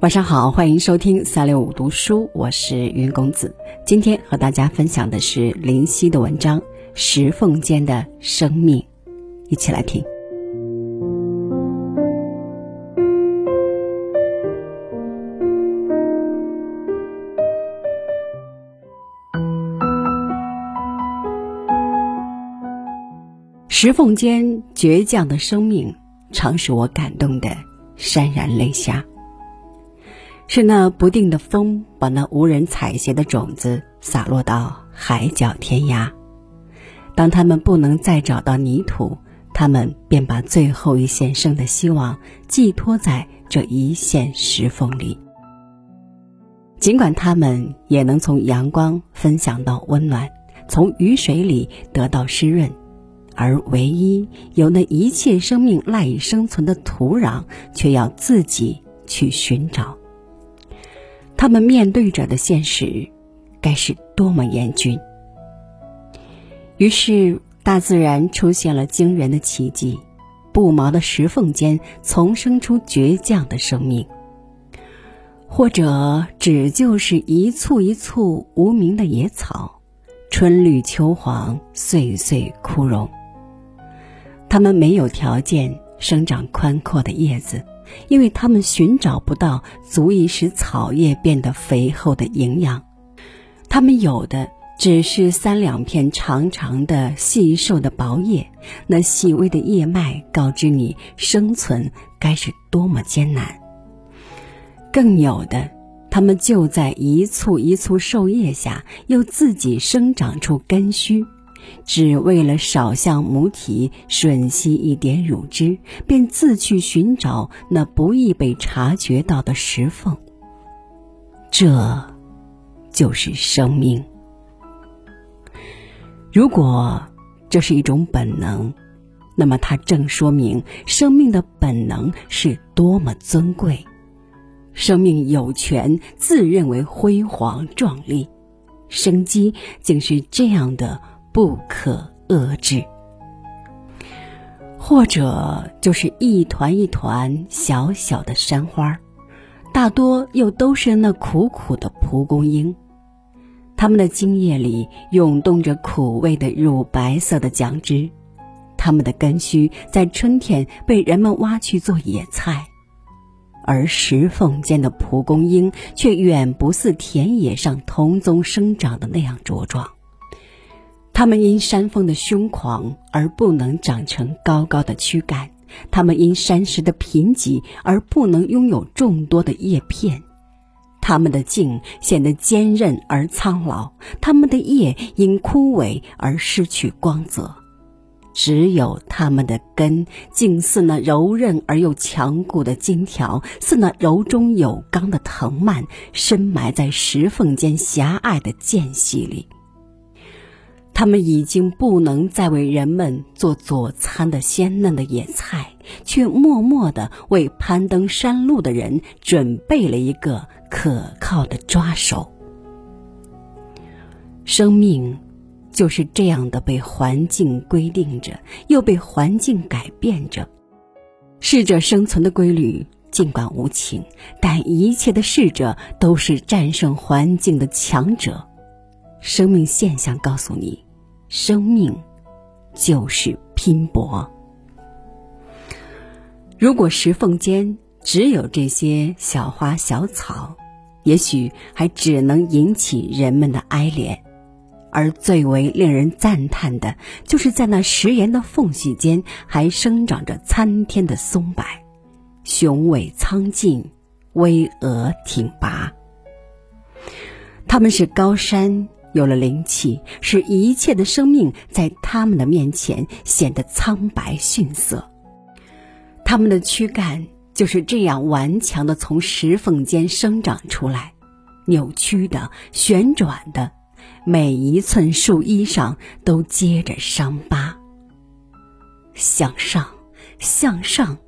晚上好，欢迎收听三六五读书，我是云公子。今天和大家分享的是林夕的文章《石缝间的生命》，一起来听。石缝间倔强的生命，常使我感动的潸然泪下。是那不定的风，把那无人采撷的种子洒落到海角天涯。当他们不能再找到泥土，他们便把最后一线生的希望寄托在这一线石缝里。尽管他们也能从阳光分享到温暖，从雨水里得到湿润，而唯一有那一切生命赖以生存的土壤，却要自己去寻找。他们面对着的现实，该是多么严峻！于是，大自然出现了惊人的奇迹：不毛的石缝间丛生出倔强的生命，或者只就是一簇一簇无名的野草，春绿秋黄，岁岁枯荣。它们没有条件生长宽阔的叶子。因为他们寻找不到足以使草叶变得肥厚的营养，他们有的只是三两片长长的细瘦的薄叶，那细微的叶脉告知你生存该是多么艰难。更有的，他们就在一簇一簇瘦叶下，又自己生长出根须。只为了少向母体吮吸一点乳汁，便自去寻找那不易被察觉到的石缝。这，就是生命。如果这是一种本能，那么它正说明生命的本能是多么尊贵。生命有权自认为辉煌壮丽，生机竟是这样的。不可遏制，或者就是一团一团小小的山花，大多又都是那苦苦的蒲公英，它们的茎叶里涌动着苦味的乳白色的浆汁，它们的根须在春天被人们挖去做野菜，而石缝间的蒲公英却远不似田野上同宗生长的那样茁壮。它们因山峰的凶狂而不能长成高高的躯干，它们因山石的贫瘠而不能拥有众多的叶片，它们的茎显得坚韧而苍老，它们的叶因枯萎而失去光泽，只有它们的根竟似那柔韧而又强固的金条，似那柔中有刚的藤蔓，深埋在石缝间狭隘的间隙里。他们已经不能再为人们做佐餐的鲜嫩的野菜，却默默地为攀登山路的人准备了一个可靠的抓手。生命就是这样的被环境规定着，又被环境改变着。适者生存的规律尽管无情，但一切的适者都是战胜环境的强者。生命现象告诉你，生命就是拼搏。如果石缝间只有这些小花小草，也许还只能引起人们的哀怜；而最为令人赞叹的，就是在那石岩的缝隙间，还生长着参天的松柏，雄伟苍劲，巍峨挺拔。它们是高山。有了灵气，使一切的生命在他们的面前显得苍白逊色。他们的躯干就是这样顽强的从石缝间生长出来，扭曲的、旋转的，每一寸树衣上都结着伤疤。向上，向上，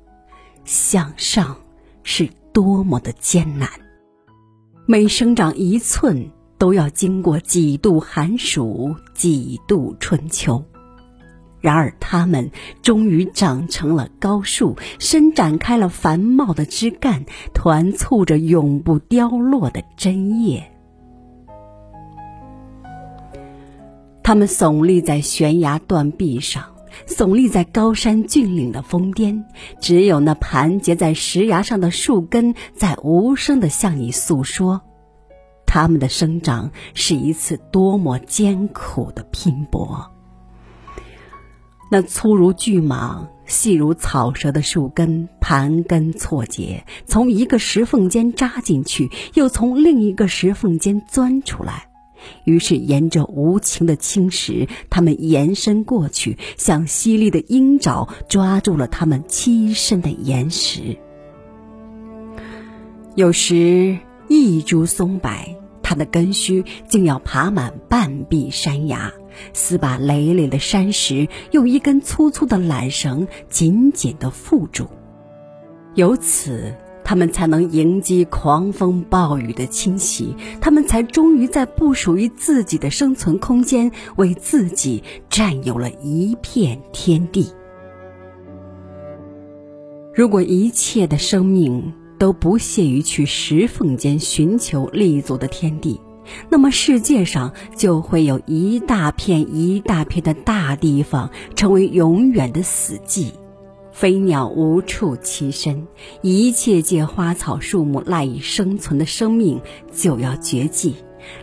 向上，是多么的艰难！每生长一寸。都要经过几度寒暑，几度春秋。然而，它们终于长成了高树，伸展开了繁茂的枝干，团簇着永不凋落的针叶。它们耸立在悬崖断壁上，耸立在高山峻岭的峰巅。只有那盘结在石崖上的树根，在无声地向你诉说，它们的生长是一次多么艰苦的拼搏。那粗如巨蟒、细如草蛇的树根盘根错节，从一个石缝间扎进去，又从另一个石缝间钻出来。于是，沿着无情的青石，它们延伸过去，像犀利的鹰爪抓住了它们栖身的岩石。有时，一株松柏，它的根须竟要爬满半壁山崖。撕把累累的山石用一根粗粗的缆绳紧紧地缚住，由此他们才能迎击狂风暴雨的侵袭，他们才终于在不属于自己的生存空间为自己占有了一片天地。如果一切的生命都不屑于去石缝间寻求立足的天地，那么世界上就会有一大片一大片的大地方成为永远的死寂，飞鸟无处栖身，一切借花草树木赖以生存的生命就要绝迹，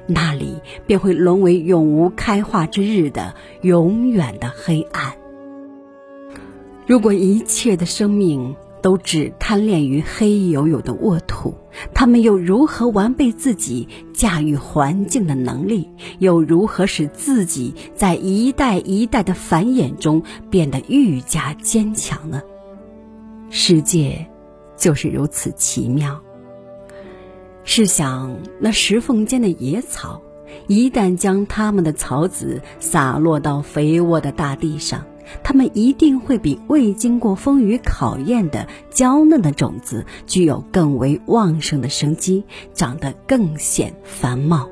那里便会沦为永无开化之日的永远的黑暗。如果一切的生命，都只贪恋于黑黝黝的沃土，他们又如何完备自己驾驭环境的能力？又如何使自己在一代一代的繁衍中变得愈加坚强呢？世界就是如此奇妙。试想，那石缝间的野草，一旦将它们的草籽洒落到肥沃的大地上。它们一定会比未经过风雨考验的娇嫩的种子具有更为旺盛的生机，长得更显繁茂。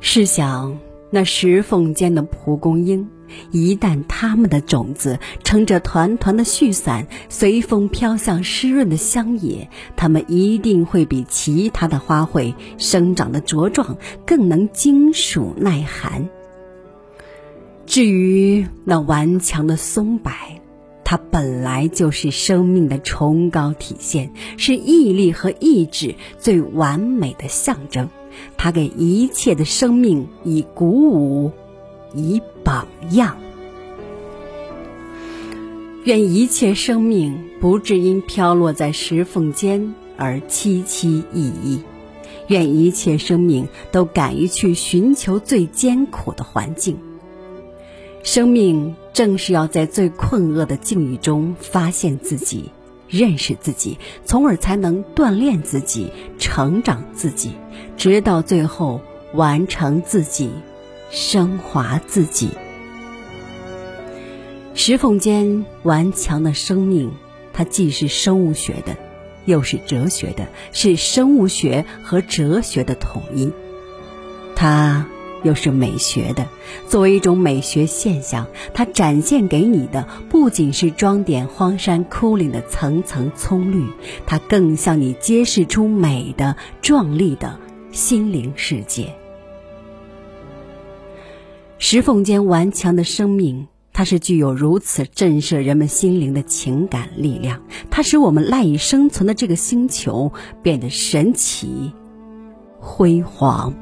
试想，那石缝间的蒲公英，一旦它们的种子撑着团团的絮伞，随风飘向湿润的乡野，它们一定会比其他的花卉生长的茁壮，更能经暑耐寒。至于那顽强的松柏，它本来就是生命的崇高体现，是毅力和意志最完美的象征。它给一切的生命以鼓舞，以榜样。愿一切生命不至因飘落在石缝间而凄凄意意。愿一切生命都敢于去寻求最艰苦的环境。生命正是要在最困厄的境遇中发现自己、认识自己，从而才能锻炼自己、成长自己，直到最后完成自己、升华自己。石缝间顽强的生命，它既是生物学的，又是哲学的，是生物学和哲学的统一。它。又是美学的，作为一种美学现象，它展现给你的不仅是装点荒山枯岭的层层葱绿，它更向你揭示出美的、壮丽的心灵世界。石缝间顽强的生命，它是具有如此震慑人们心灵的情感力量，它使我们赖以生存的这个星球变得神奇、辉煌。